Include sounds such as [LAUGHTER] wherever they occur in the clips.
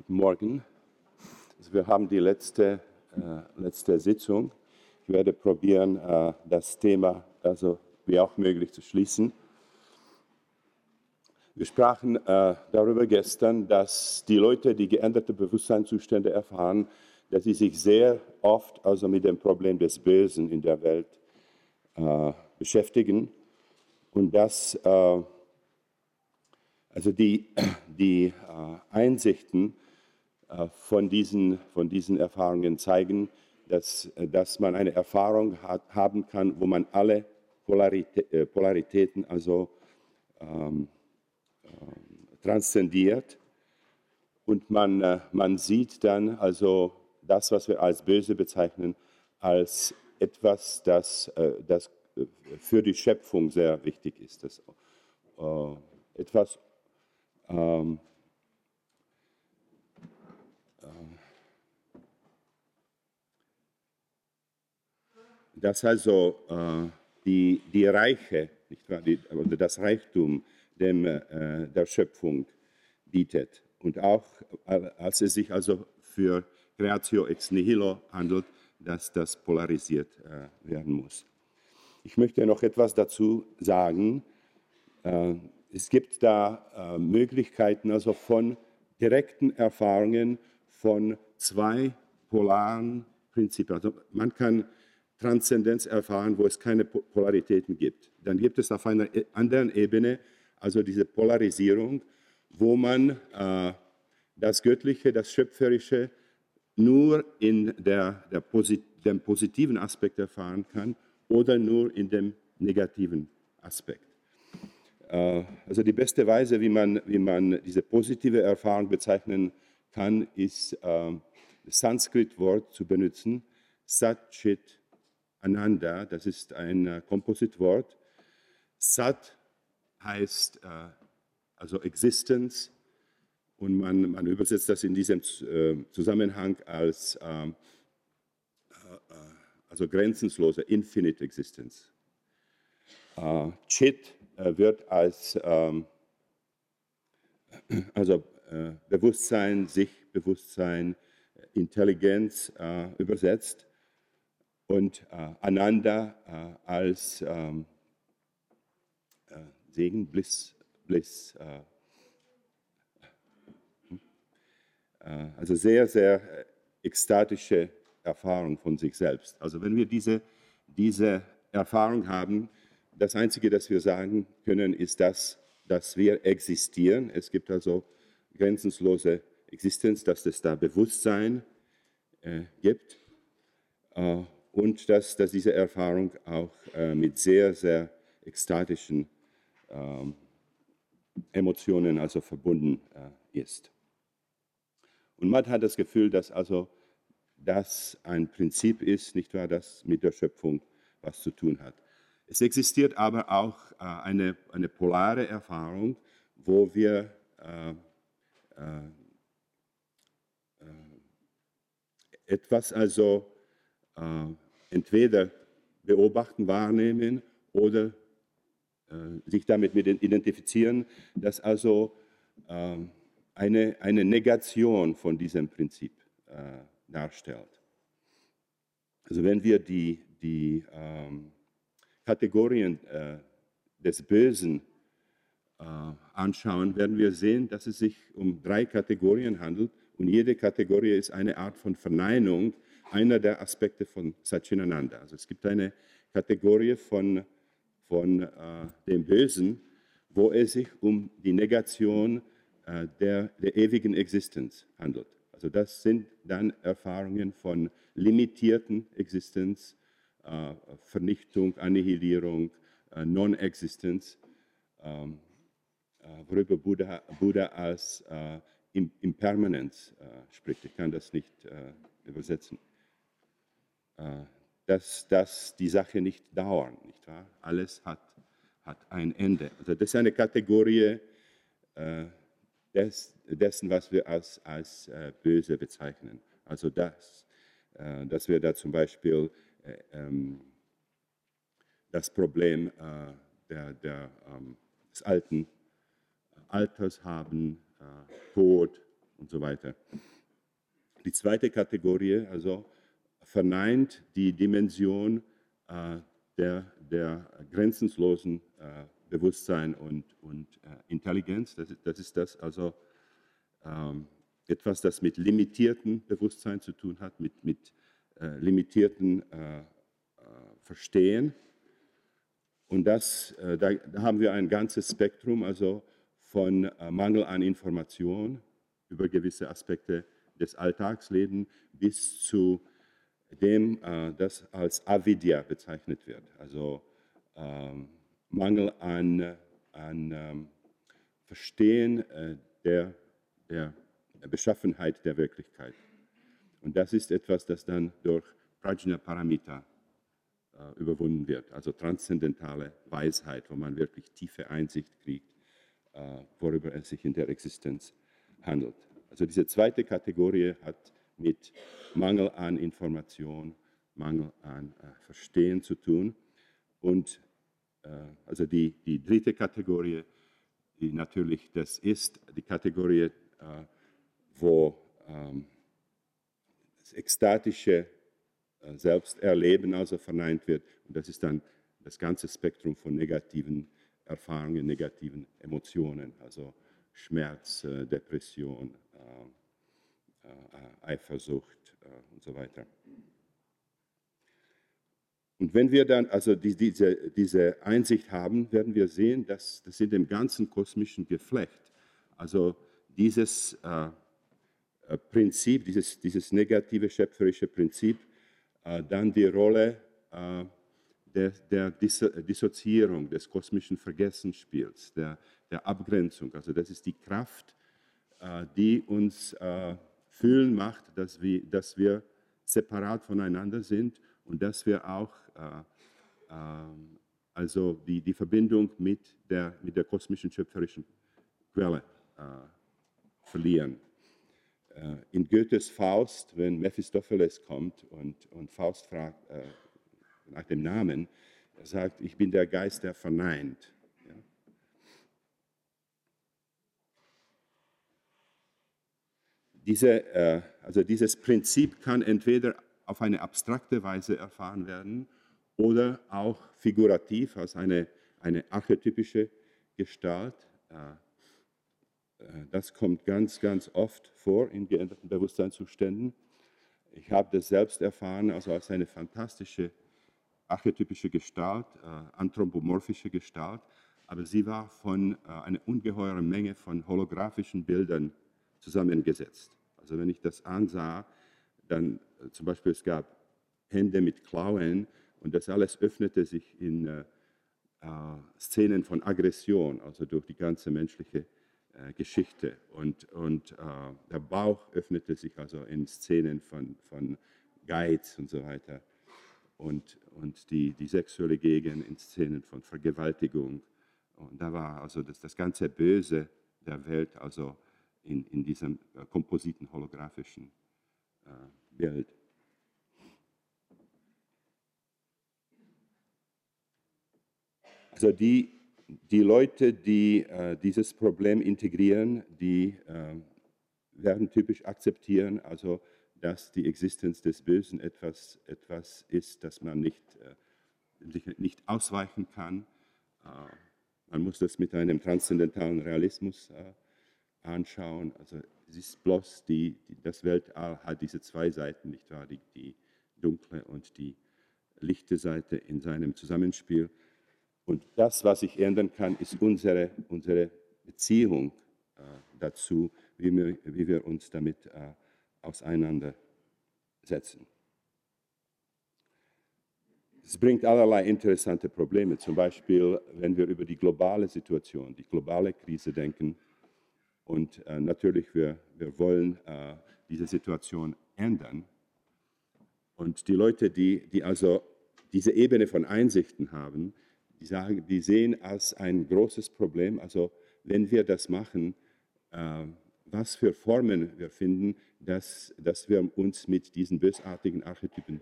Guten Morgen. Also wir haben die letzte, äh, letzte Sitzung. Ich werde probieren, äh, das Thema also wie auch möglich zu schließen. Wir sprachen äh, darüber gestern, dass die Leute, die geänderte Bewusstseinszustände erfahren, dass sie sich sehr oft also mit dem Problem des Bösen in der Welt äh, beschäftigen und dass äh, also die, die äh, Einsichten von, diesen, von diesen Erfahrungen zeigen, dass, äh, dass man eine Erfahrung hat, haben kann, wo man alle Polaritä Polaritäten also ähm, äh, transzendiert und man, äh, man sieht dann also das, was wir als böse bezeichnen, als etwas, das, äh, das für die Schöpfung sehr wichtig ist. Das, äh, etwas ähm, dass also äh, die, die Reiche, nicht wahr, die, oder das Reichtum dem, äh, der Schöpfung bietet. Und auch äh, als es sich also für Creatio ex nihilo handelt, dass das polarisiert äh, werden muss. Ich möchte noch etwas dazu sagen. Äh, es gibt da äh, Möglichkeiten, also von direkten Erfahrungen von zwei polaren Prinzipien. Also man kann Transzendenz erfahren, wo es keine Polaritäten gibt. Dann gibt es auf einer e-, anderen Ebene also diese Polarisierung, wo man äh, das Göttliche, das Schöpferische nur in der, der Posit dem positiven Aspekt erfahren kann oder nur in dem negativen Aspekt. Äh, also die beste Weise, wie man, wie man diese positive Erfahrung bezeichnen kann, ist äh, das Sanskrit-Wort zu benutzen, Sat-Chit Ananda, das ist ein äh, Kompositwort. Sat heißt also Existenz und man, man übersetzt das in diesem Zusammenhang als also grenzenlose Infinite Existence. Chit äh, wird als ähm, also, äh, Bewusstsein, Sichtbewusstsein, Intelligenz äh, übersetzt und äh, Ananda äh, als ähm, äh, Segen, Bliss, Bliss hm? also sehr, sehr ekstatische Erfahrung von sich selbst. Also wenn wir diese, diese Erfahrung haben, das Einzige, das wir sagen können, ist das, dass wir existieren. Es gibt also grenzenlose Existenz, dass es da Bewusstsein äh, gibt äh, und dass, dass diese Erfahrung auch äh, mit sehr, sehr ekstatischen ähm, Emotionen also verbunden äh, ist. Und man hat das Gefühl, dass also das ein Prinzip ist, nicht wahr, das mit der Schöpfung was zu tun hat. Es existiert aber auch äh, eine, eine polare Erfahrung, wo wir äh, äh, äh etwas also äh, entweder beobachten, wahrnehmen oder äh, sich damit mit identifizieren, das also eine, eine Negation von diesem Prinzip darstellt. Also wenn wir die, die ähm, Kategorien äh, des Bösen äh, anschauen, werden wir sehen, dass es sich um drei Kategorien handelt und jede Kategorie ist eine Art von Verneinung einer der Aspekte von Satchinananda. Also es gibt eine Kategorie von, von äh, dem Bösen, wo es sich um die Negation äh, der, der ewigen Existenz handelt. Also das sind dann Erfahrungen von limitierten Existenz, äh, Vernichtung, Annihilierung, äh, Non-Existenz, ähm, äh, worüber Buddha, Buddha als Impermanenz spricht. Ich kann das nicht übersetzen. Dass, dass die Sache nicht dauern, nicht wahr? Alles hat, hat ein Ende. Also das ist eine Kategorie des, dessen, was wir als, als böse bezeichnen. Also das, dass wir da zum Beispiel äh, ähm, das Problem äh, der, der, ähm, des alten Alters haben, äh, Tod und so weiter. Die zweite Kategorie also verneint die Dimension äh, der, der grenzenlosen äh, Bewusstsein und, und äh, Intelligenz. Das das ist das also ähm, etwas, das mit limitiertem Bewusstsein zu tun hat, mit, mit limitierten Verstehen. Und das, da, haben wir ein ganzes Spektrum also von Mangel an Information über gewisse Aspekte des Alltagslebens bis zu dem, äh, das als Avidya bezeichnet wird, also ähm, Mangel an, an ähm, Verstehen der, der Beschaffenheit der Wirklichkeit. Und das ist etwas, das dann durch Prajna Paramita äh, überwunden wird, also transzendentale Weisheit, wo man wirklich tiefe Einsicht kriegt, äh, worüber es sich in der Existenz handelt. Also diese zweite Kategorie hat mit Mangel an Information, Mangel an äh, Verstehen zu tun. Und äh, also die, die dritte Kategorie, die natürlich das ist, die Kategorie, äh, wo ähm, das ekstatische äh, Selbsterleben also verneint wird. Und das ist dann das ganze Spektrum von negativen Erfahrungen, negativen Emotionen, also Schmerz, äh, Depression, äh, Eifersucht und so weiter. Und wenn wir dann also diese, diese Einsicht haben, werden wir sehen, dass das in dem ganzen kosmischen Geflecht, also dieses äh, äh, Prinzip, dieses, dieses negative schöpferische Prinzip, äh, dann die Rolle äh, der, der Dissoziierung, des kosmischen Vergessensspiels, der, der Abgrenzung. Also das ist die Kraft, die uns fühlen macht, dass wir, dass wir separat voneinander sind und dass wir auch also die, die Verbindung mit der, mit der kosmischen schöpferischen Quelle verlieren. Äh, in Goethes Faust, wenn Mephistopheles kommt und, und Faust fragt äh, nach dem Namen, er sagt, ich bin der Geist, der verneint. Ja? Diese, äh, also dieses Prinzip kann entweder auf eine abstrakte Weise erfahren werden oder auch figurativ als eine, eine archetypische Gestalt. Äh, äh, das kommt ganz, ganz oft vor in geänderten Bewusstseinszuständen. Ich habe das selbst erfahren, also als eine fantastische archetypische Gestalt, anthropomorphische Gestalt, aber sie war von einer ungeheuren Menge von holographischen Bildern zusammengesetzt. Also wenn ich das ansah, dann äh, zum Beispiel es gab Hände mit Klauen und das alles öffnete sich in äh, äh Szenen von Aggression, also durch die ganze menschliche äh, Geschichte. Und, und äh, der Bauch öffnete sich also in Szenen von, von Geiz und so weiter. Und, und die, die sexuelle Gegend in Szenen von Vergewaltigung. Und da war also das, das ganze Böse der Welt also in, in diesem äh, kompositen holographischen äh, Bild. Also die die Leute, die äh, dieses Problem integrieren, die äh, werden typisch akzeptieren, also dass die Existenz des Bösen etwas, etwas ist, das man nicht, äh, nicht ausweichen kann. Äh, man muss das mit einem transzendentalen Realismus anschauen. Also es ist bloß die, die, das Weltall hat diese zwei Seiten, nicht wahr? Die, die dunkle und die lichte Seite in seinem Zusammenspiel. Und das, was sich ändern kann, ist unsere, unsere Beziehung äh, dazu, wie wir, wie wir, uns damit äh, auseinandersetzen. Es bringt allerlei interessante Probleme, zum Beispiel, wenn wir über die globale Situation, die globale Krise denken. Und äh, natürlich, wir, wir wollen äh, diese Situation ändern. Und die Leute, die, die also diese Ebene von Einsichten haben, die, sagen, die sehen als ein großes Problem, also wenn wir das machen, äh, was für Formen wir finden, dass, dass wir uns mit diesen bösartigen Archetypen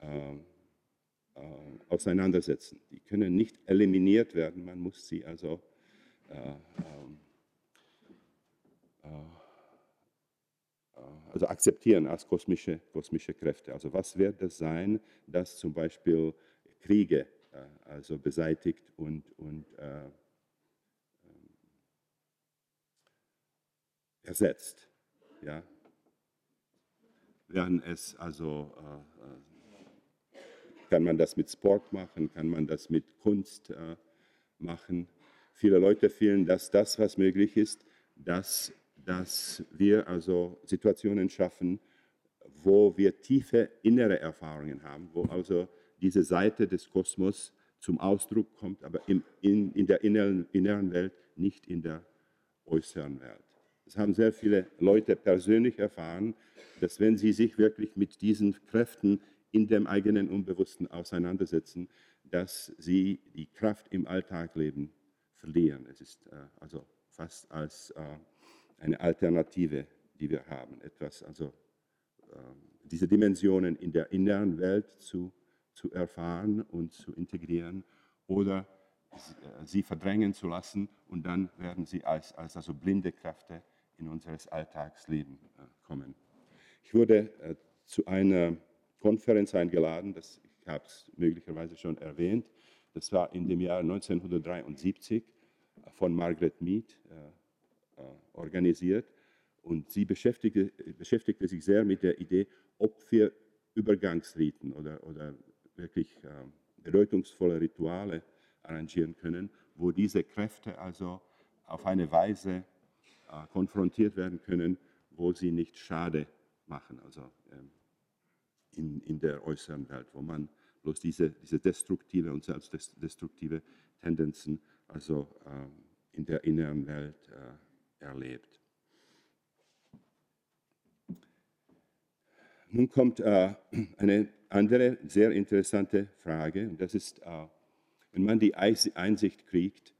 äh, äh, auseinandersetzen. Die können nicht eliminiert werden, man muss sie also äh, ähm, äh, also akzeptieren als kosmische, kosmische Kräfte. Also was wird es sein, das zum Beispiel Kriege äh, also beseitigt und, und äh, ersetzt. Ja? Während es also äh, kann man das mit Sport machen, kann man das mit Kunst äh, machen. Viele Leute fühlen, dass das, was möglich ist, dass, dass wir also Situationen schaffen, wo wir tiefe innere Erfahrungen haben, wo also diese Seite des Kosmos zum Ausdruck kommt, aber in, in, in der inneren, inneren Welt, nicht in der äußeren Welt. Das haben sehr viele Leute persönlich erfahren, dass wenn sie sich wirklich mit diesen Kräften in dem eigenen Unbewussten auseinandersetzen, dass sie die Kraft im Alltagleben verlieren. Es ist äh, also fast als äh, eine Alternative, die wir haben, etwas, also äh, diese Dimensionen in der inneren Welt zu, zu erfahren und zu integrieren oder äh, sie verdrängen zu lassen und dann werden sie als, als also blinde Kräfte in unser Alltagsleben äh, kommen. Ich wurde äh, zu einer Konferenz eingeladen, das, ich habe es möglicherweise schon erwähnt, das war in dem Jahr 1973 äh, von Margaret Mead organisiert. Und sie beschäftigte, beschäftigte, sich sehr mit der Idee, ob wir Übergangsriten oder, oder wirklich bedeutungsvolle Rituale arrangieren können, wo diese Kräfte also auf eine Weise äh, konfrontiert werden können, wo sie nicht Schade machen, also ähm, in, in der äußeren Welt, wo man bloß diese, diese destruktive und selbstdestruktive Tendenzen also ähm, in der inneren Welt äh, erlebt. Nun kommt äh, eine andere sehr interessante Frage, und das ist, wenn man die Einsicht kriegt,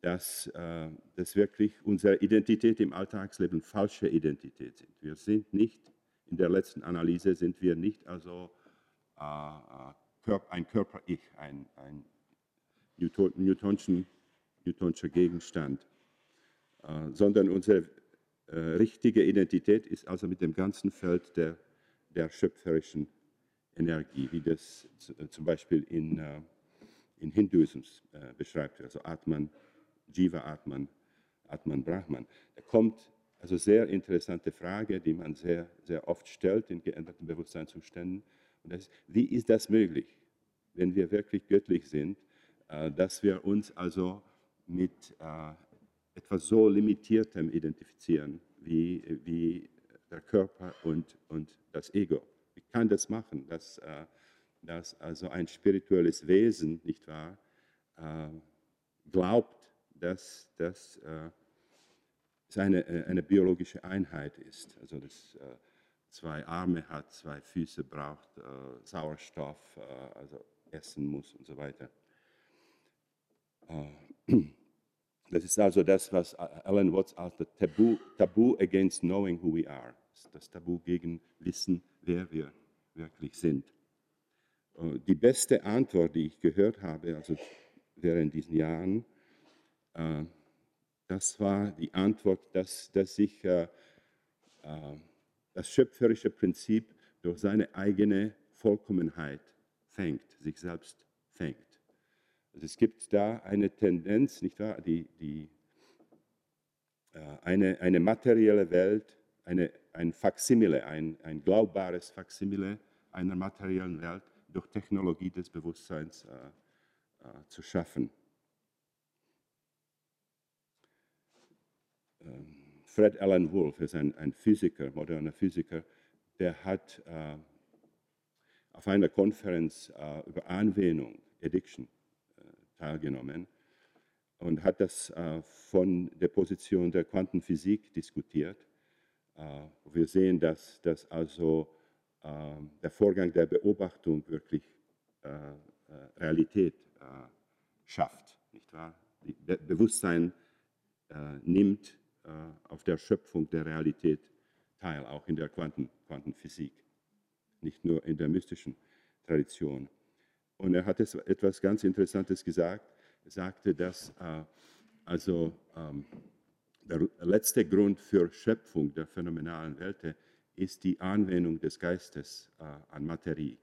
dass äh, das wirklich unsere Identität im Alltagsleben falsche Identität sind. Wir sind nicht, in der letzten Analyse sind wir nicht also äh, äh ein Körper-Ich, ein, ein Newton, Newtonschen, Newtonscher Gegenstand, äh, sondern unsere äh, richtige Identität ist also mit dem ganzen Feld der, der schöpferischen Energie, wie das zum Beispiel in, äh, in Hinduismus beschreibt, also Atman, Jiva Atman, Atman Brahman. Da kommt also sehr interessante Frage, die man sehr, sehr oft stellt in geänderten Bewusstseinszuständen. Und das ist, wie ist das möglich, wenn wir wirklich göttlich sind, äh, dass wir uns also mit äh, etwas so Limitiertem identifizieren wie, wie der Körper und, und das Ego. Wie kann das machen, dass, äh, dass also ein spirituelles Wesen, nicht wahr, glaubt, dass das äh, eine, äh, eine biologische Einheit ist. Also das äh, zwei Arme hat, zwei Füße braucht, äh, Sauerstoff, äh, also essen muss und so weiter. Äh, das ist also das, was Alan Watts als Tabu, Tabu against knowing who we are, das Tabu gegen Wissen, wer wir wirklich sind. Die beste Antwort, die ich gehört habe, also während diesen Jahren, äh, das war die Antwort, dass, dass sich äh, äh, das schöpferische Prinzip durch seine eigene Vollkommenheit fängt, sich selbst fängt. Also es gibt da eine Tendenz, nicht wahr, die, die, eine, eine materielle Welt, eine, ein Faksimile, ein, ein glaubbares Faksimile einer materiellen Welt durch Technologie des Bewusstseins äh, äh, zu schaffen. Ähm, Fred Alan Wolf ist ein, ein Physiker, moderner Physiker, der hat äh, auf einer Konferenz äh, über Anwendung, Addiction, äh, teilgenommen und hat das äh, von der Position der Quantenphysik diskutiert. Äh, wir sehen, dass, dass also äh, der Vorgang der Beobachtung wirklich Realität schafft, nicht wahr? Be Bewusstsein nimmt äh, auf der Schöpfung der Realität teil, auch in der Quanten, Quantenphysik, nicht nur in der mystischen Tradition. Und er hat etwas ganz Interessantes gesagt. Er sagte, dass äh, also ähm, der letzte Grund für Schöpfung der phänomenalen Welt ist die Anwendung des Geistes äh, an Materie.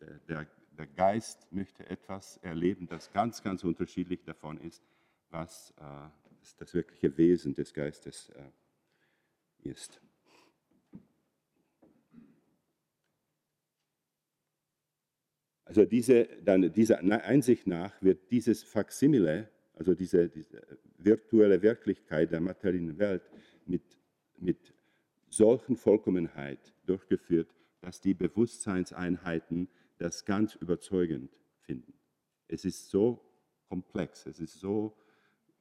Der, der, der, Geist möchte etwas erleben, das ganz, ganz unterschiedlich davon ist, was äh, das wirkliche Wesen des Geistes äh, ist. Also diese, dann dieser Einsicht nach wird dieses Faksimile, also diese, diese virtuelle Wirklichkeit der materiellen Welt mit, mit solchen Vollkommenheit durchgeführt, dass die Bewusstseinseinheiten das ganz überzeugend finden. Es ist so komplex, es ist so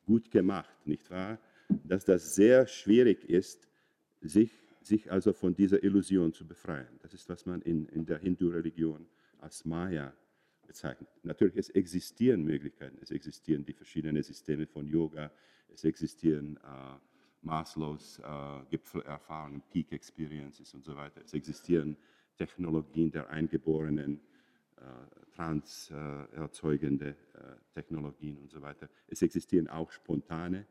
gut gemacht, nicht wahr, dass das sehr schwierig ist, sich, sich also von dieser Illusion zu befreien. Das ist, was man in, in der Hindu-Religion als Maya bezeichnet. Natürlich, es existieren Möglichkeiten, es existieren die verschiedenen Systeme von Yoga, es existieren äh, Maslows äh, Gipfelerfahrungen, Peak Experiences und so weiter. Es existieren Technologien der eingeborenen, äh, trans äh, äh, Technologien und so weiter. Es existieren auch spontane,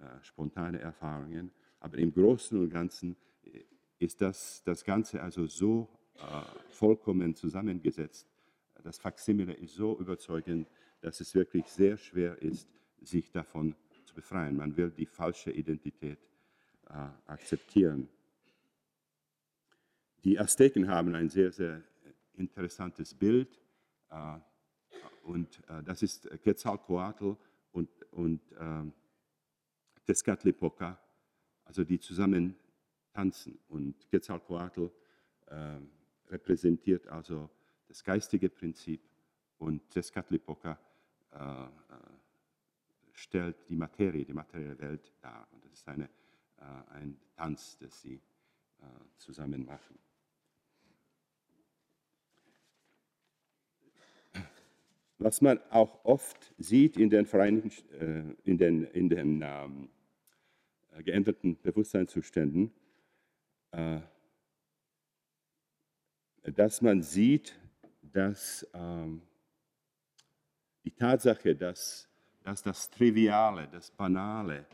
äh, spontane Erfahrungen, aber im Großen und Ganzen äh, ist das, das Ganze also so vollkommen zusammengesetzt. Das Faksimile ist so überzeugend, dass es wirklich sehr schwer ist, sich davon zu befreien. Man will die falsche Identität äh, akzeptieren. Die Azteken haben ein sehr, sehr interessantes Bild äh, und äh, das ist Quetzalcoatl und, und äh, Tezcatlipoca, also die zusammen tanzen. Und Quetzalcoatl äh, repräsentiert also das geistige Prinzip und Tezcatlipoca äh, stellt die Materie, die materielle Welt dar. Und das ist eine, äh, ein Tanz, das sie äh, zusammen machen. Was man auch oft sieht in den, Vereinigten, äh, in den, in den ähm, geänderten Bewusstseinszuständen, äh, dass man sieht, dass ähm, die Tatsache, dass dass das Triviale, das Banale,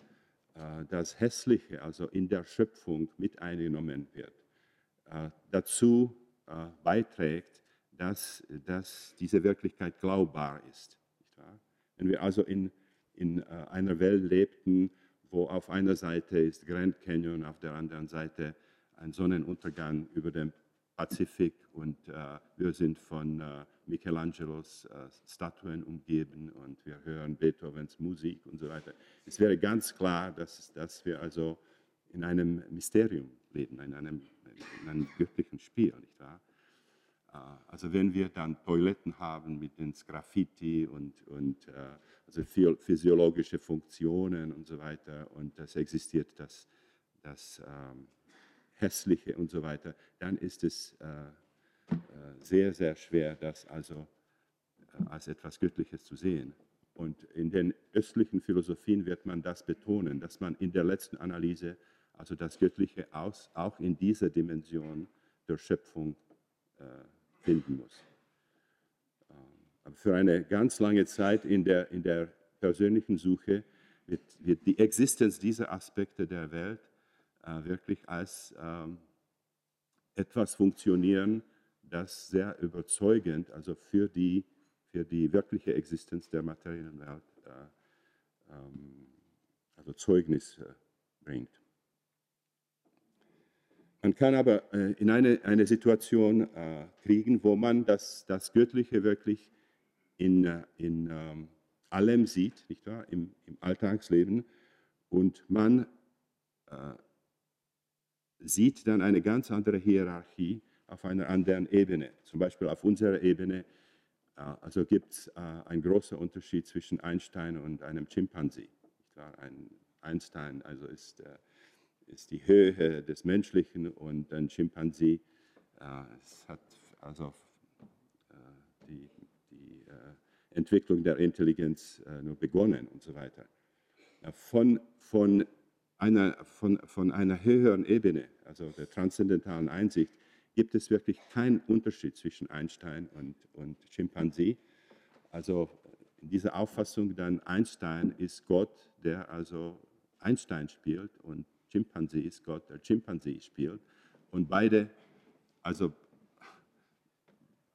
äh, das Hässliche, also in der Schöpfung mit eingenommen wird, äh, dazu äh, beiträgt, dass, dass diese Wirklichkeit glaubbar ist. Wenn wir also in, in einer Welt lebten, wo auf einer Seite ist Grand Canyon, auf der anderen Seite ein Sonnenuntergang über dem Pazifik und äh, wir sind von äh, Michelangelos äh, Statuen umgeben und wir hören Beethovens Musik und so weiter. Es wäre ganz klar, dass, dass wir also in einem Mysterium leben, in einem, in einem göttlichen Spiel, nicht wahr? Also wenn wir dann Toiletten haben mit den Graffiti und, und also physiologische Funktionen und so weiter und das existiert, das, das ähm, Hässliche und so weiter, dann ist es äh, äh, sehr, sehr schwer, das also äh, als etwas Göttliches zu sehen. Und in den östlichen Philosophien wird man das betonen, dass man in der letzten Analyse also das Göttliche aus, auch in dieser Dimension der Schöpfung äh, finden muss. Ähm, aber für eine ganz lange Zeit in der, in der persönlichen Suche wird, wird die Existenz dieser Aspekte der Welt wirklich als ähm, etwas funktionieren, das sehr überzeugend, also für die, für die wirkliche Existenz der materiellen Welt, äh, ähm, also Zeugnis äh, bringt. Man kann aber äh, in eine, eine Situation äh, kriegen, wo man das, das Göttliche wirklich in, äh, in ähm, allem sieht, nicht wahr? Im, im Alltagsleben, und man äh, sieht dann eine ganz andere Hierarchie auf einer anderen Ebene. Zum Beispiel auf unserer Ebene äh, also gibt es äh, einen großen Unterschied zwischen Einstein und einem Chimpanzee. Ein Einstein also ist, äh, ist die Höhe des Menschlichen und ein Chimpanzee es hat also die, die Entwicklung der Intelligenz nur begonnen und so weiter. Von, von einer, von, von einer höheren Ebene, also der transzendentalen Einsicht, gibt es wirklich keinen Unterschied zwischen Einstein und, und Chimpansee. Also in dieser Auffassung dann Einstein ist Gott, der also Einstein spielt und Chimpanzee ist Gott, der Chimpanzee spielt. Und beide, also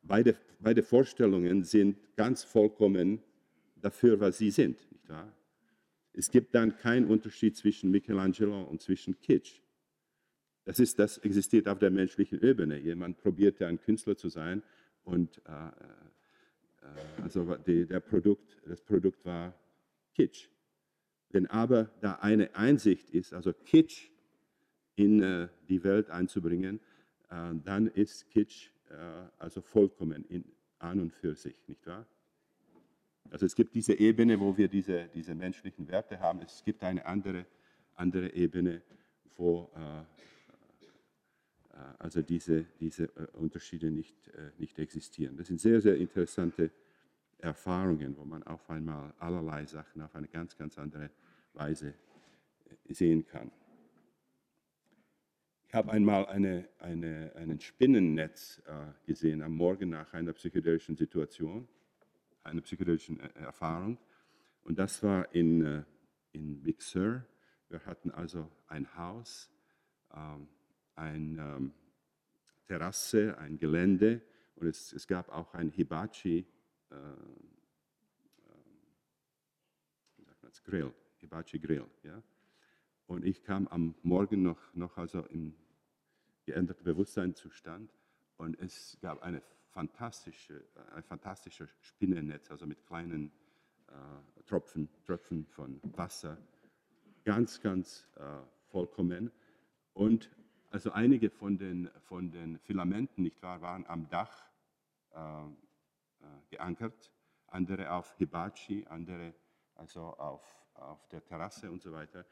beide, beide Vorstellungen sind ganz vollkommen dafür, was sie sind. Nicht wahr? Es gibt dann keinen Unterschied zwischen Michelangelo und zwischen Kitsch. Das, ist, das existiert auf der menschlichen Ebene. Jemand probierte ein Künstler zu sein und äh, äh, also die, der Produkt, das Produkt war Kitsch. Wenn aber da eine Einsicht ist, also Kitsch in äh, die Welt einzubringen, äh, dann ist Kitsch äh, also vollkommen in, an und für sich, nicht wahr? Also es gibt diese Ebene, wo wir diese, diese menschlichen Werte haben. Es gibt eine andere, andere Ebene, wo äh, äh also diese, diese äh, Unterschiede nicht, äh, nicht existieren. Das sind sehr, sehr interessante Erfahrungen, wo man auf einmal allerlei Sachen auf eine ganz, ganz andere Weise sehen kann. Ich habe einmal eine, eine, ein Spinnennetz äh, gesehen am Morgen nach einer psychedelischen Situation einer psychedelischen äh, Erfahrung. Und das war in, äh, in Big Sur. Wir hatten also ein Haus, ähm, eine ähm, Terrasse, ein Gelände und es, es gab auch ein Hibachi äh, Grill, Hibachi Grill. Ja? Und ich kam am Morgen noch, noch also im geänderten Bewusstseinszustand und es gab eine fantastische, ein fantastisches Spinnennetz, also mit kleinen äh, Tropfen, Tropfen von Wasser, ganz, ganz äh, vollkommen. Und also einige von den, von den Filamenten, nicht wahr, waren am Dach äh, äh geankert, andere auf Hibachi, andere also auf, auf der Terrasse und so weiter.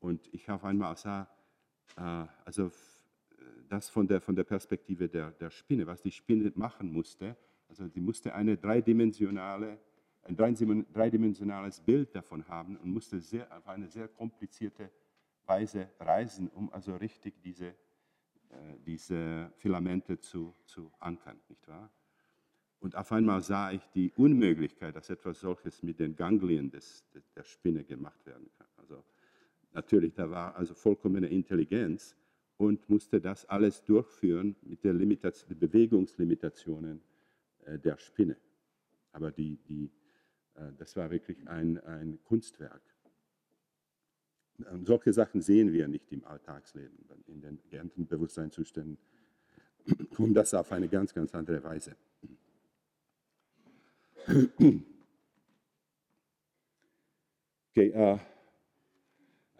Und ich auf einmal sah, äh, also das von der, von der Perspektive der, der Spinne, was die Spinne machen musste. Also sie musste eine dreidimensionale, ein dreidimensionales Bild davon haben und musste sehr, auf eine sehr komplizierte Weise reisen, um also richtig diese, äh, diese Filamente zu, zu ankern, nicht wahr? Und auf einmal sah ich die Unmöglichkeit, dass etwas solches mit den Ganglien des, der Spinne gemacht werden kann. Also natürlich, da war also vollkommene Intelligenz, und musste das alles durchführen mit den Bewegungslimitationen äh, der Spinne. Aber die, die, äh, das war wirklich ein, ein Kunstwerk. Und solche Sachen sehen wir nicht im Alltagsleben. In den geernten Bewusstseinszuständen kommt [CLEARS THROAT] das auf eine ganz, ganz andere Weise. [CLEARS THROAT] Okay, uh,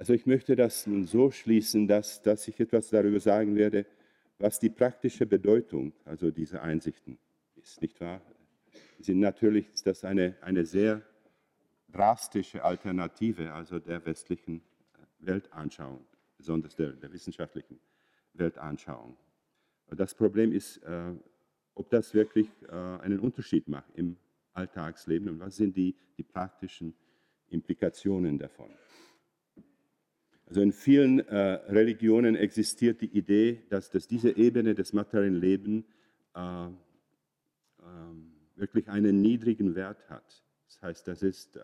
also ich möchte das nun so schließen, dass, dass ich etwas darüber sagen werde, was die praktische Bedeutung also dieser Einsichten ist, nicht wahr? Sind natürlich ist das eine, eine sehr drastische Alternative also der westlichen Weltanschauung, besonders der, der wissenschaftlichen Weltanschauung. Das Problem ist, äh, ob das wirklich äh, einen Unterschied macht im Alltagsleben und was sind die, die praktischen Implikationen davon. Also in vielen äh, Religionen existiert die Idee, dass, dass diese Ebene des materiellen Lebens äh, äh, wirklich einen niedrigen Wert hat. Das heißt, das ist äh,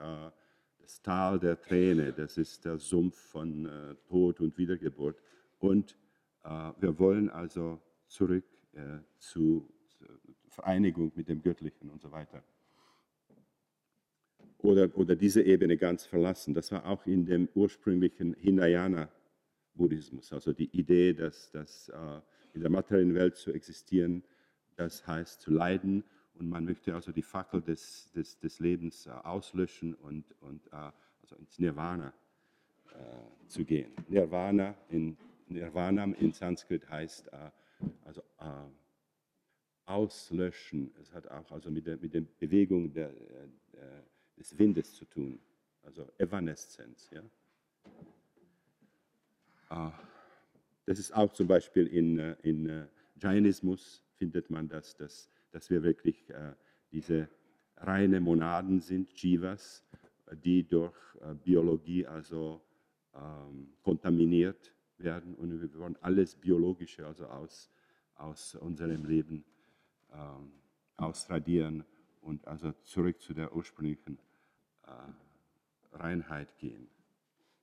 das Tal der Träne, das ist der Sumpf von äh, Tod und Wiedergeburt. Und äh, wir wollen also zurück zu Vereinigung mit dem Göttlichen und so weiter oder, oder diese Ebene ganz verlassen. Das war auch in dem ursprünglichen Hinayana-Buddhismus, also die Idee, dass, dass äh, in der materiellen Welt zu existieren, das heißt zu leiden und man möchte also die Fackel des, des, des Lebens äh, auslöschen und, und äh, also ins Nirvana äh, zu gehen. Nirvana in, Nirvanam in Sanskrit heißt äh, also äh, auslöschen. Es hat auch also mit der, mit der Bewegung der, der des Windes zu tun, also Evaneszenz. Ja? Ah, das ist auch zum Beispiel in, äh, in äh, Jainismus findet man das, dass, dass wir wirklich äh, diese reine Monaden sind, Jivas, die durch Biologie also ähm, kontaminiert werden und wir wollen alles Biologische also aus, aus unserem Leben ähm, ausradieren und also zurück zu der ursprünglichen Reinheit gehen.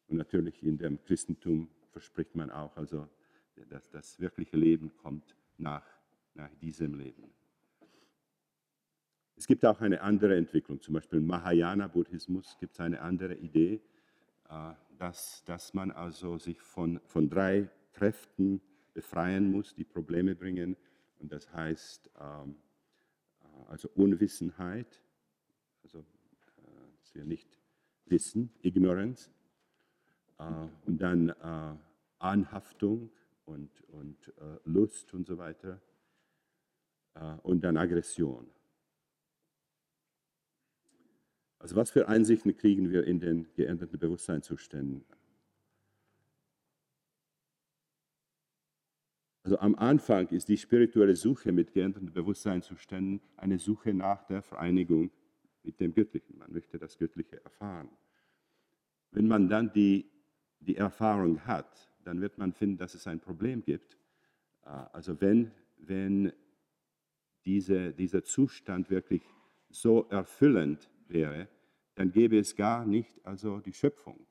Und natürlich in dem Christentum verspricht man auch, also dass das wirkliche Leben kommt nach, nach diesem Leben. Es gibt auch eine andere Entwicklung, zum Beispiel im Mahayana-Buddhismus gibt es eine andere Idee, äh, dass, dass man also sich von, von drei Kräften befreien muss, die Probleme bringen. Und das heißt ähm, äh, also Unwissenheit, also äh, dass wir nicht wissen, Ignorance, und dann Anhaftung und, und Lust und so weiter und dann Aggression. Also was für Einsichten kriegen wir in den geänderten Bewusstseinszuständen? Also am Anfang ist die spirituelle Suche mit geänderten Bewusstseinszuständen eine Suche nach der Vereinigung mit dem Göttlichen. Man möchte das Göttliche erfahren. Wenn man dann die, die Erfahrung hat, dann wird man finden, dass es ein Problem gibt. Äh, also wenn, wenn diese, dieser Zustand wirklich so erfüllend wäre, dann gäbe es gar nicht also die Schöpfung.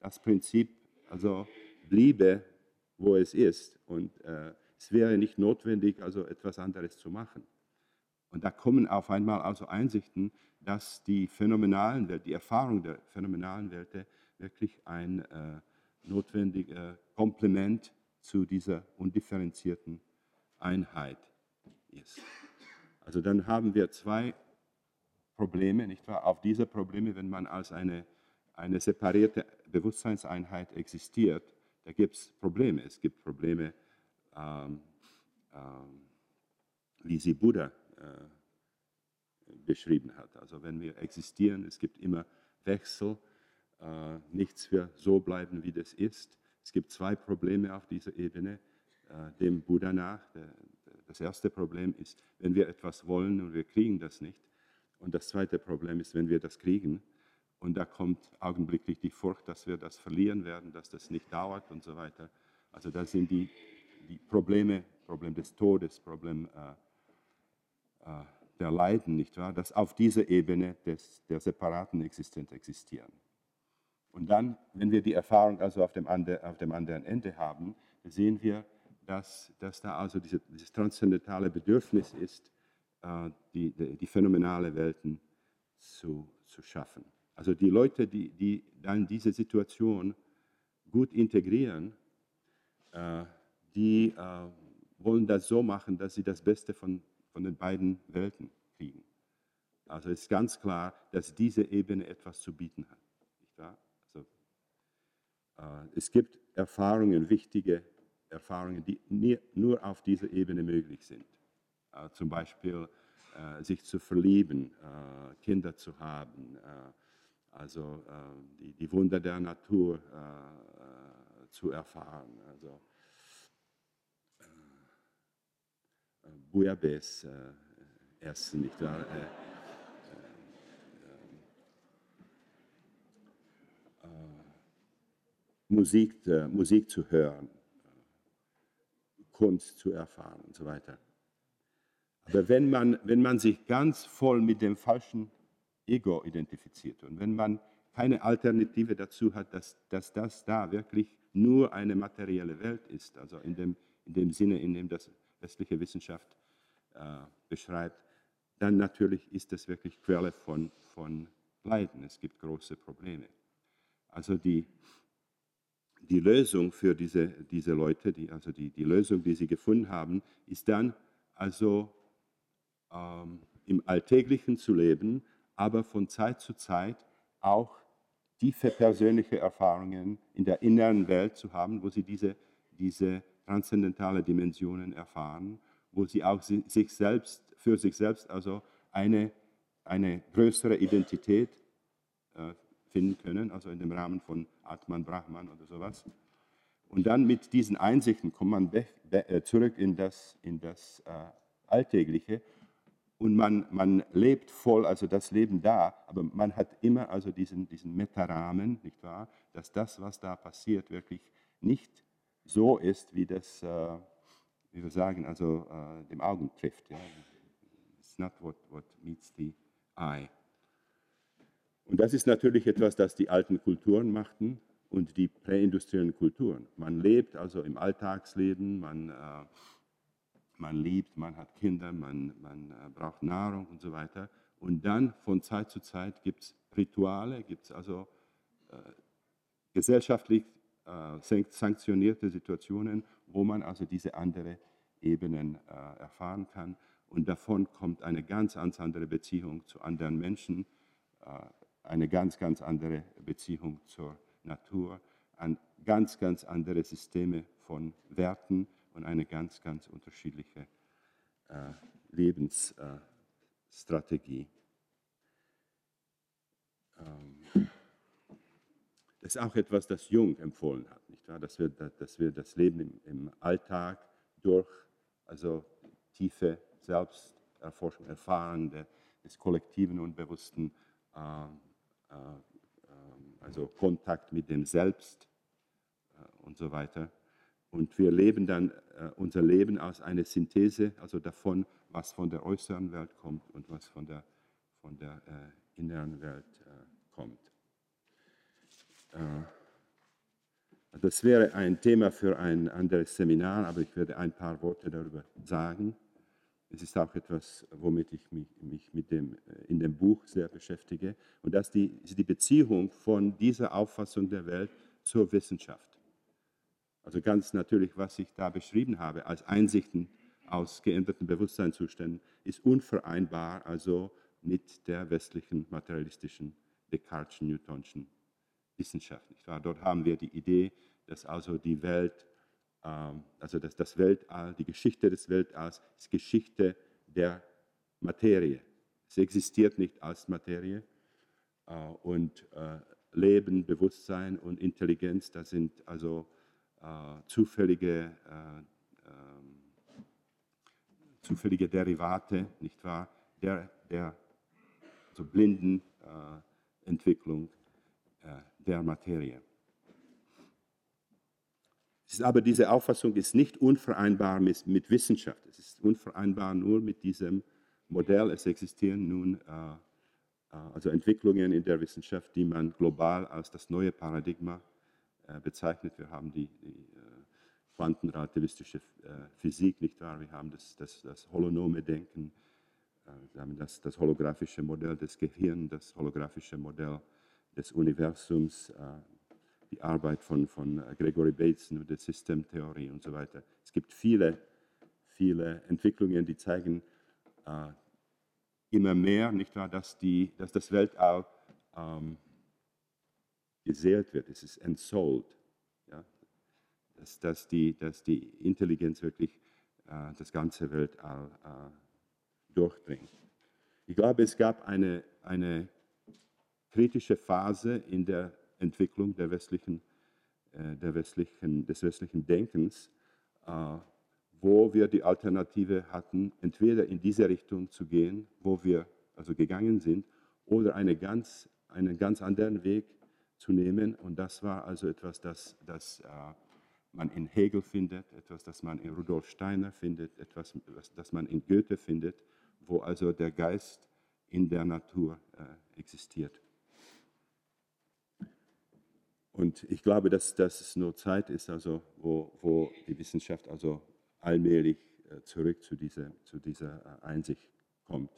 Das Prinzip also bliebe, wo es ist und äh, es wäre nicht notwendig, also etwas anderes zu machen. Und da kommen auf einmal also Einsichten, dass die phänomenalen Welt, die Erfahrung der phänomenalen Welt wirklich ein äh, notwendiges Komplement zu dieser undifferenzierten Einheit ist. Also dann haben wir zwei Probleme, nicht wahr? Auf diese Probleme, wenn man als eine, eine separierte Bewusstseinseinheit existiert, da gibt es Probleme. Es gibt Probleme, ähm, ähm, wie sie Buddha beschrieben hat. Also wenn wir existieren, es gibt immer Wechsel, äh, nichts wird so bleiben, wie das ist. Es gibt zwei Probleme auf dieser Ebene, äh, dem Buddha nach. Das erste Problem ist, wenn wir etwas wollen und wir kriegen das nicht, und das zweite Problem ist, wenn wir das kriegen und da kommt augenblicklich die Furcht, dass wir das verlieren werden, dass das nicht dauert und so weiter. Also das sind die, die Probleme, Problem des Todes, Problem äh, äh, der Leiden, nicht wahr, dass auf dieser Ebene des, der separaten Existenz existieren. Und dann, wenn wir die Erfahrung also auf dem, andre, auf dem anderen Ende haben, sehen wir, dass, dass da also diese, dieses transzendentale Bedürfnis ist, äh, die, die, die phänomenale Welten zu, zu schaffen. Also die Leute, die, die dann diese Situation gut integrieren, äh, die äh, wollen das so machen, dass sie das Beste von, von den beiden Welten kriegen. Also ist ganz klar, dass diese Ebene etwas zu bieten hat. Also, äh, es gibt Erfahrungen, wichtige Erfahrungen, die nur auf dieser Ebene möglich sind. Äh, zum Beispiel äh, sich zu verlieben, Kinder zu haben, also die, die, Wunder der Natur zu erfahren. Also, Bouillabaisse essen, nicht wahr? Musik, Musik zu hören, Kunst zu erfahren und so weiter. Aber wenn man, wenn man sich ganz voll mit dem falschen Ego identifiziert und wenn man keine Alternative dazu hat, dass, dass das da wirklich nur eine materielle Welt ist, also in dem, in dem Sinne, in dem das westliche Wissenschaft äh, beschreibt, dann natürlich ist das wirklich Quelle von, von Leiden. Es gibt große Probleme. Also die, die Lösung für diese, diese Leute, die, also die, die Lösung, die sie gefunden haben, ist dann also ähm, im Alltäglichen zu leben, aber von Zeit zu Zeit auch tiefe persönliche Erfahrungen in der inneren Welt zu haben, wo sie diese, diese transzendentale Dimensionen erfahren, wo sie auch sich selbst, für sich selbst also eine, eine größere Identität äh, finden können, also in dem Rahmen von Atman, Brahman oder sowas. Und dann mit diesen Einsichten kommt man äh, zurück in das, in das äh, Alltägliche und man, man lebt voll, also das Leben da, aber man hat immer also diesen, diesen Metarahmen, nicht wahr, dass das, was da passiert, wirklich nicht so ist, wie das, äh, wie wir sagen, also äh, dem Augen trifft. Ja. It's not what, what meets the eye. Und das ist natürlich etwas, das die alten Kulturen machten und die präindustriellen Kulturen. Man lebt also im Alltagsleben, man, äh, man liebt, man hat Kinder, man, man äh, braucht Nahrung und so weiter. Und dann von Zeit zu Zeit gibt es Rituale, gibt es also äh, gesellschaftlich sanktionierte Situationen, wo man also diese andere Ebenen äh, erfahren kann. Und davon kommt eine ganz, ganz andere Beziehung zu anderen Menschen, äh, eine ganz, ganz andere Beziehung zur Natur, an ganz, ganz andere Systeme von Werten und eine ganz, ganz unterschiedliche äh, Lebensstrategie. Ähm, ist auch etwas, das Jung empfohlen hat, nicht wahr? Dass wir, dass wir das Leben im, im Alltag durch also tiefe Selbsterforschung, Erfahren des kollektiven und bewussten äh, äh, also Kontakt mit dem Selbst äh, und so weiter. Und wir leben dann äh, unser Leben aus einer Synthese, also davon, was von der äußeren Welt kommt und was von der, von der äh, inneren Welt kommt. Das wäre ein Thema für ein anderes Seminar, aber ich werde ein paar Worte darüber sagen. Es ist auch etwas, womit ich mich, mich mit dem, äh, in dem Buch sehr beschäftige. Und das die, ist die Beziehung von dieser Auffassung der Welt zur Wissenschaft. Also ganz natürlich, was ich da beschrieben habe als Einsichten aus geänderten Bewusstseinszuständen, ist unvereinbar also mit der westlichen materialistischen Descartes'schen, Newtonschen Wissenschaft. Nicht wahr? Dort haben wir die Idee, dass also die Welt ähm, also das, das Weltall, die Geschichte des Weltalls ist Geschichte der Materie. Es existiert nicht als Materie. Äh, und äh, Leben, Bewusstsein und Intelligenz, das sind also äh, zufällige, ähm, zufällige Derivate, nicht wahr, der, der also blinden Entwicklung der Materie aber diese Auffassung ist nicht unvereinbar mit, mit, Wissenschaft. Es ist unvereinbar nur mit diesem Modell. Es existieren nun äh, äh, also Entwicklungen in der Wissenschaft, die man global als das neue Paradigma äh, bezeichnet. Wir haben die, die äh, quantenrelativistische äh, Physik, nicht wahr? Wir haben das, das, das holonome Denken, wir haben das, das holographische Modell des Gehirns, das holographische Modell des Universums, die Arbeit von, von äh, Gregory Bateson und der Systemtheorie und so weiter. Es gibt viele, viele Entwicklungen, die zeigen äh, immer mehr, nicht wahr, dass, die, dass das Weltall ähm, geseelt wird, es ist entsoult. Ja? Dass, dass, die, dass die Intelligenz wirklich äh, das ganze Weltall äh, durchdringt. Ich glaube, es gab eine, eine kritische Phase in der Entwicklung der westlichen, äh, der westlichen, des westlichen Denkens, äh, wo wir die Alternative hatten, entweder in diese Richtung zu gehen, wo wir also gegangen sind, oder eine ganz, einen ganz anderen Weg zu nehmen. Und das war also etwas, das, das äh, man in Hegel findet, etwas, das man in Rudolf Steiner findet, etwas, das man in Goethe findet, wo also der Geist in der Natur existiert. Und ich glaube, dass, dass es nur Zeit ist, also wo, wo die Wissenschaft also allmählich äh, zurück zu dieser, zu dieser äh, Einsicht kommt.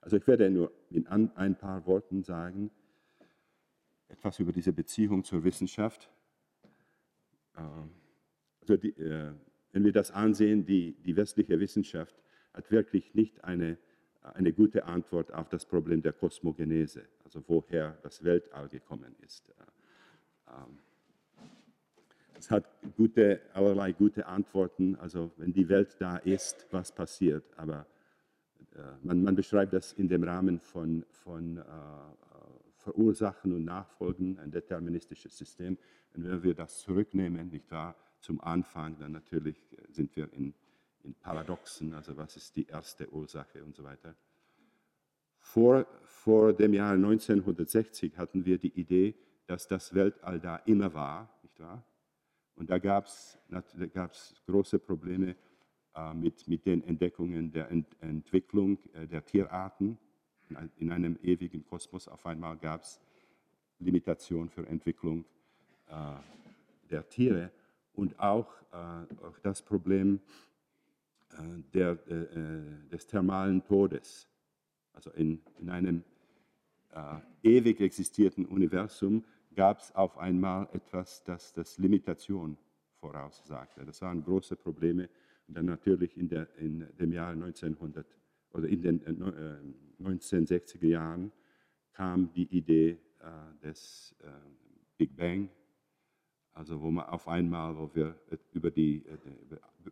Also ich werde nur in ein paar Worten sagen, etwas über diese Beziehung zur Wissenschaft. Ähm, also die, äh, wenn wir das ansehen, die, die westliche Wissenschaft hat wirklich nicht eine, eine gute Antwort auf das Problem der Kosmogenese, also woher das Weltall gekommen ist. Ähm, es hat gute, allerlei gute Antworten, also wenn die Welt da ist, was passiert. Aber äh, man, man, beschreibt das in dem Rahmen von, von äh, Verursachen und Nachfolgen, ein deterministisches System. Und wenn wir das zurücknehmen, nicht wahr, zum Anfang, dann natürlich sind wir in, in Paradoxen, also was ist die erste Ursache und so weiter. Vor, vor dem Jahr 1960 hatten wir die Idee, dass das Weltall da immer war, nicht wahr? Und da gab es große Probleme äh, mit, mit den Entdeckungen der Ent Entwicklung äh, der Tierarten. In, in einem ewigen Kosmos auf einmal gab es Limitationen für Entwicklung. der Tiere und auch, auch das Problem der, des thermalen Todes. Also in, in einem ewig existierten Universum gab es auf einmal etwas, das das Limitation voraussagte. Das waren große Probleme. Und dann natürlich in, der, in dem Jahr 1900 oder in den äh, 1960er äh, Jahren kam die Idee äh, des äh, Big Bang, also wo man auf einmal, wo wir über die äh,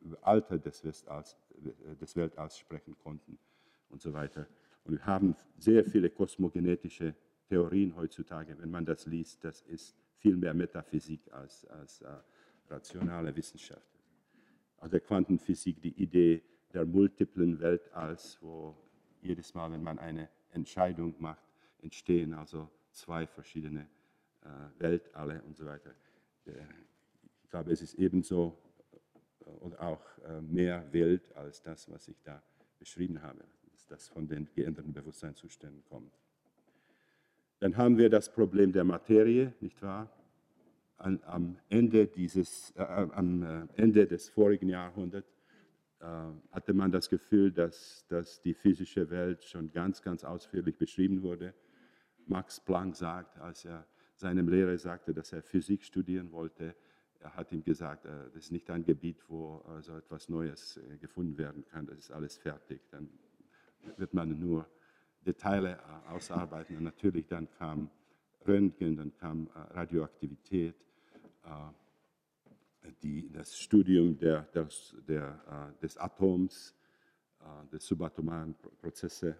über, Alter des, Westalls, äh, des Weltalls sprechen konnten und so weiter. Und wir haben sehr viele kosmogenetische Theorien heutzutage, wenn man das liest, das ist viel mehr Metaphysik als, als äh, rationale Wissenschaft. Aus der Quantenphysik die Idee der multiplen Weltalls, wo jedes Mal, wenn man eine Entscheidung macht, entstehen also zwei verschiedene äh, Weltalle und so weiter. Äh, ich glaube, es ist ebenso äh, oder auch äh, mehr Welt als das, was ich da beschrieben habe, dass das von den geänderten Bewusstseinszuständen kommt. Dann haben wir das Problem der Materie, nicht wahr? An, am, Ende dieses, äh, äh am äh, Ende des vorigen Jahrhunderts äh, hatte man das Gefühl, dass, dass die physische Welt schon ganz, ganz ausführlich beschrieben wurde. Max Planck sagt, als er seinem Lehrer sagte, dass er Physik studieren wollte, er hat ihm gesagt, das ist nicht ein Gebiet, wo so etwas Neues gefunden werden kann, das ist alles fertig. Dann wird man nur Details äh, ausarbeiten. Und natürlich dann kam Röntgen, dann kam äh, Radioaktivität, äh, die, das Studium der, des, der, des Atoms, des subatomaren Prozesse.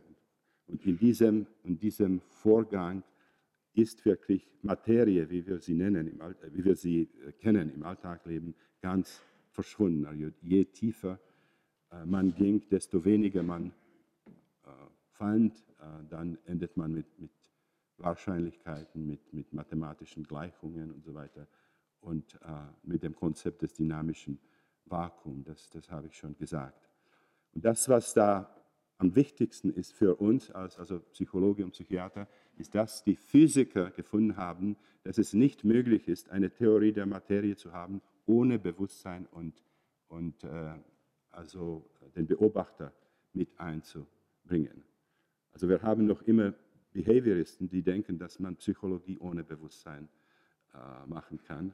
Und in diesem, in diesem Vorgang ist wirklich Materie, wie wir sie nennen, wie wir sie kennen im Alltagleben, ganz verschwunden. Also je tiefer man ging, desto weniger man fand, äh, dann endet man mit, mit Wahrscheinlichkeiten, mit, mit mathematischen Gleichungen und so weiter und äh, mit dem Konzept des dynamischen Vakuums, das, das habe ich schon gesagt. Und das, was da am wichtigsten ist für uns als also Psychologe und Psychiater, ist, dass die Physiker gefunden haben, dass es nicht möglich ist, eine Theorie der Materie zu haben, ohne Bewusstsein und, und äh, also den Beobachter mit einzubringen. Also wir haben noch immer Behavioristen, die denken, dass man Psychologie ohne Bewusstsein äh, machen kann.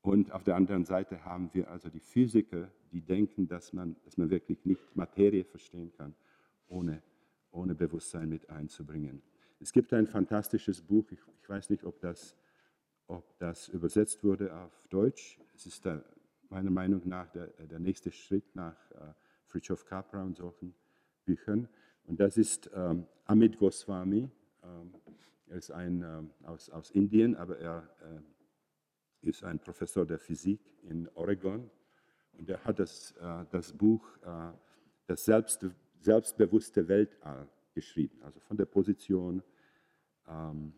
Und auf der anderen Seite haben wir also die Physiker, die denken, dass man, dass man wirklich nicht Materie verstehen kann, ohne, ohne Bewusstsein mit einzubringen. Es gibt ein fantastisches Buch, ich, ich weiß nicht, ob das, ob das übersetzt wurde auf Deutsch. Es ist der, meiner Meinung nach der, der nächste Schritt nach äh, Fritjof Capra und solchen Büchern. Und das ist ähm, Amit Goswami. Ähm, er ist ein, ähm, aus, aus Indien, aber er äh, ist ein Professor der Physik in Oregon. Und er hat das, äh, das Buch äh, Das Selbst, selbstbewusste Weltall geschrieben, also von der Position ähm,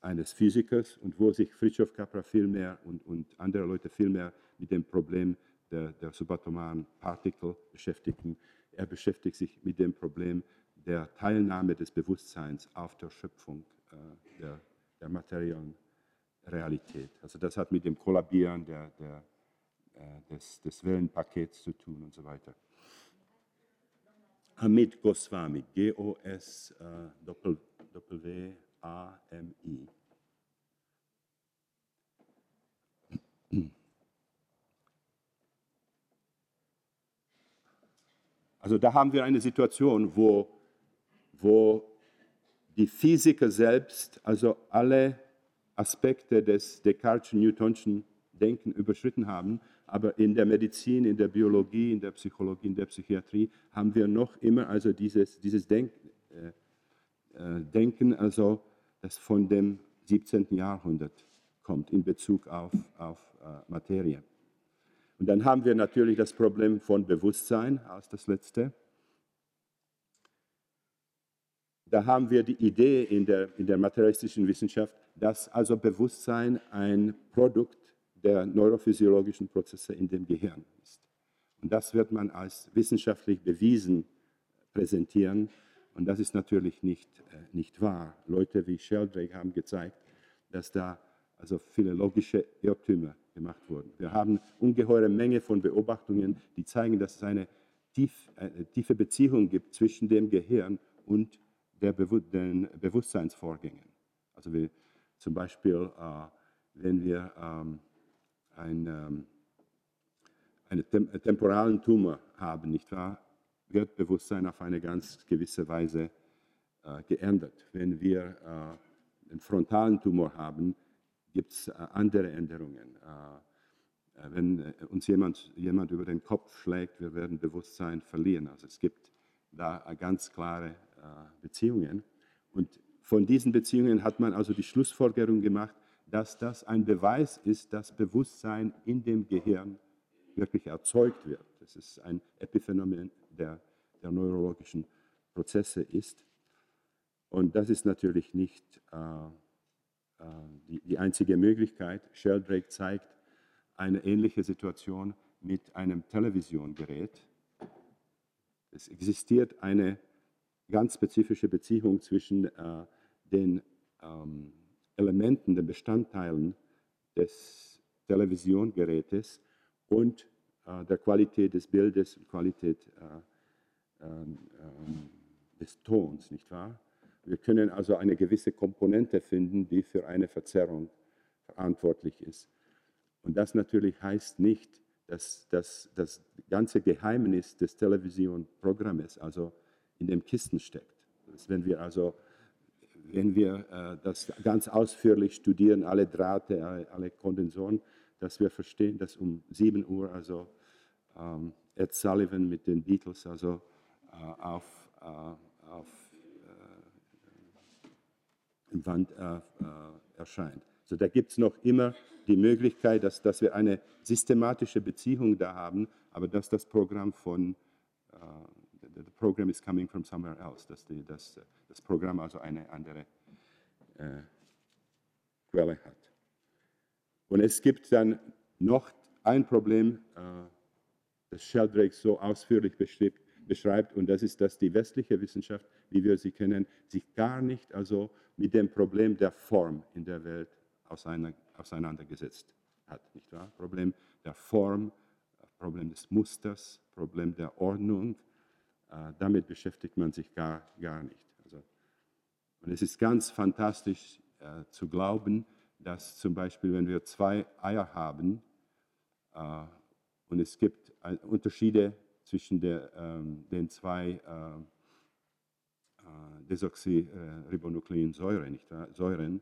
eines Physikers und wo sich Fritjof Capra viel mehr und, und andere Leute viel mehr mit dem Problem der, der subatomaren Partikel beschäftigen. Er beschäftigt sich mit dem Problem der Teilnahme des Bewusstseins auf der Schöpfung äh, der, der, materiellen Realität. Also das hat mit dem Kollabieren der, der, äh, des, des Wellenpakets zu tun und so weiter. Amit Goswami, G-O-S-W-A-M-I. Also da haben wir eine Situation, wo wo die Physiker selbst also alle Aspekte des Descartes'schen Newtonschen Denken überschritten haben. Aber in der Medizin, in der Biologie, in der Psychologie, in der Psychiatrie haben wir noch immer also dieses, dieses Denk, äh, äh Denken, also das von dem 17. Jahrhundert kommt in Bezug auf, auf äh, Materie. Und dann haben wir natürlich das Problem von Bewusstsein als das letzte. Da haben wir die Idee in der, in der materialistischen Wissenschaft, dass also Bewusstsein ein Produkt der neurophysiologischen Prozesse in dem Gehirn ist. Und das wird man als wissenschaftlich bewiesen präsentieren. Und das ist natürlich nicht, äh, nicht wahr. Leute wie Sheldrake haben gezeigt, dass da also philologische Irrtümer gemacht wurden. Wir haben ungeheure Menge von Beobachtungen, die zeigen, dass es eine, tief, eine tiefe Beziehung gibt zwischen dem Gehirn und der Bewu den Bewusstseinsvorgängen. Also wie zum Beispiel, äh, wenn wir ähm, ein, ähm, einen tem temporalen Tumor haben, nicht wahr, wird Bewusstsein auf eine ganz gewisse Weise äh, geändert. Wenn wir äh, einen frontalen Tumor haben, gibt es äh, andere Änderungen. Äh, äh, wenn uns jemand, jemand über den Kopf schlägt, wir werden Bewusstsein verlieren. Also es gibt da ganz klare Beziehungen. Und von diesen Beziehungen hat man also die Schlussfolgerung gemacht, dass das ein Beweis ist, dass Bewusstsein in dem Gehirn wirklich erzeugt wird. Das ist ein Epiphänomen der, der neurologischen Prozesse ist. Und das ist natürlich nicht äh, äh, die, die, einzige Möglichkeit. Sheldrake zeigt eine ähnliche Situation mit einem Televisiongerät. Es existiert eine ganz spezifische Beziehung zwischen äh, den ähm, Elementen, den Bestandteilen des Televisiongerätes und äh, der Qualität des Bildes und Qualität äh, ähm, ähm, des Tons, nicht wahr? Wir können also eine gewisse Komponente finden, die für eine Verzerrung verantwortlich ist. Und das natürlich heißt nicht, dass, dass das ganze Geheimnis des Televisionprogrammes also in dem Kisten steckt. Dass wenn wir also wenn wir äh, das ganz ausführlich studieren, alle Drahte, alle, alle Kondensoren, dass wir verstehen, dass um 7 Uhr also ähm, Ed Sullivan mit den Beatles also äh, auf, äh, auf äh, Wand äh, äh, erscheint. So, da gibt es noch immer die Möglichkeit, dass, dass wir eine systematische Beziehung da haben, aber dass das Programm von the program is coming from somewhere else, dass die, das, das Programm also eine andere äh, Quelle hat. Und es gibt dann noch ein Problem, äh, das Sheldrake so ausführlich beschreibt, beschreibt, und das ist, dass die westliche Wissenschaft, wie wir sie kennen, sich gar nicht also mit dem Problem der Form in der Welt auseinandergesetzt hat. Nicht wahr? Problem der Form, Problem des Musters, Problem der Ordnung, damit beschäftigt man sich gar, gar nicht. Also, und es ist ganz fantastisch äh, zu glauben, dass zum Beispiel, wenn wir zwei Eier haben äh, und es gibt ein, Unterschiede zwischen der, ähm, den zwei äh, äh Desoxyribonukleinsäuren, Säuren,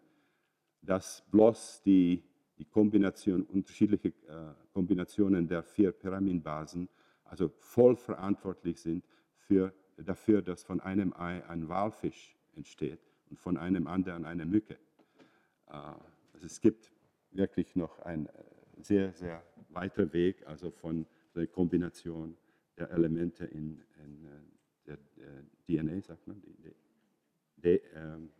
dass bloß die, die Kombination, unterschiedliche äh, Kombinationen der vier Pyraminbasen also voll verantwortlich sind für, dafür, dass von einem Ei ein Walfisch entsteht und von einem anderen eine Mücke. Äh, also es gibt wirklich noch einen äh, sehr, sehr weiter Weg, also von der Kombination der Elemente in, in äh, der DNA, sagt man, die, die, die, ähm,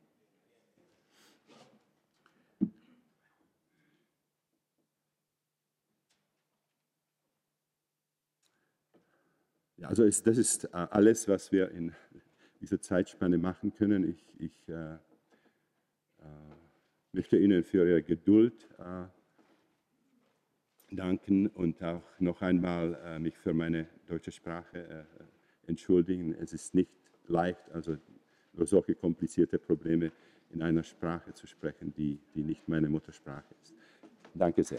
Ja, also ist, das ist äh, alles, was wir in dieser Zeitspanne machen können. Ich, ich äh, äh, möchte Ihnen für Ihre Geduld äh, danken und auch noch einmal äh, mich für meine deutsche Sprache entschuldigen. Es ist nicht leicht, also über solche komplizierte Probleme in einer Sprache zu sprechen, die, die nicht meine Muttersprache ist. Danke sehr.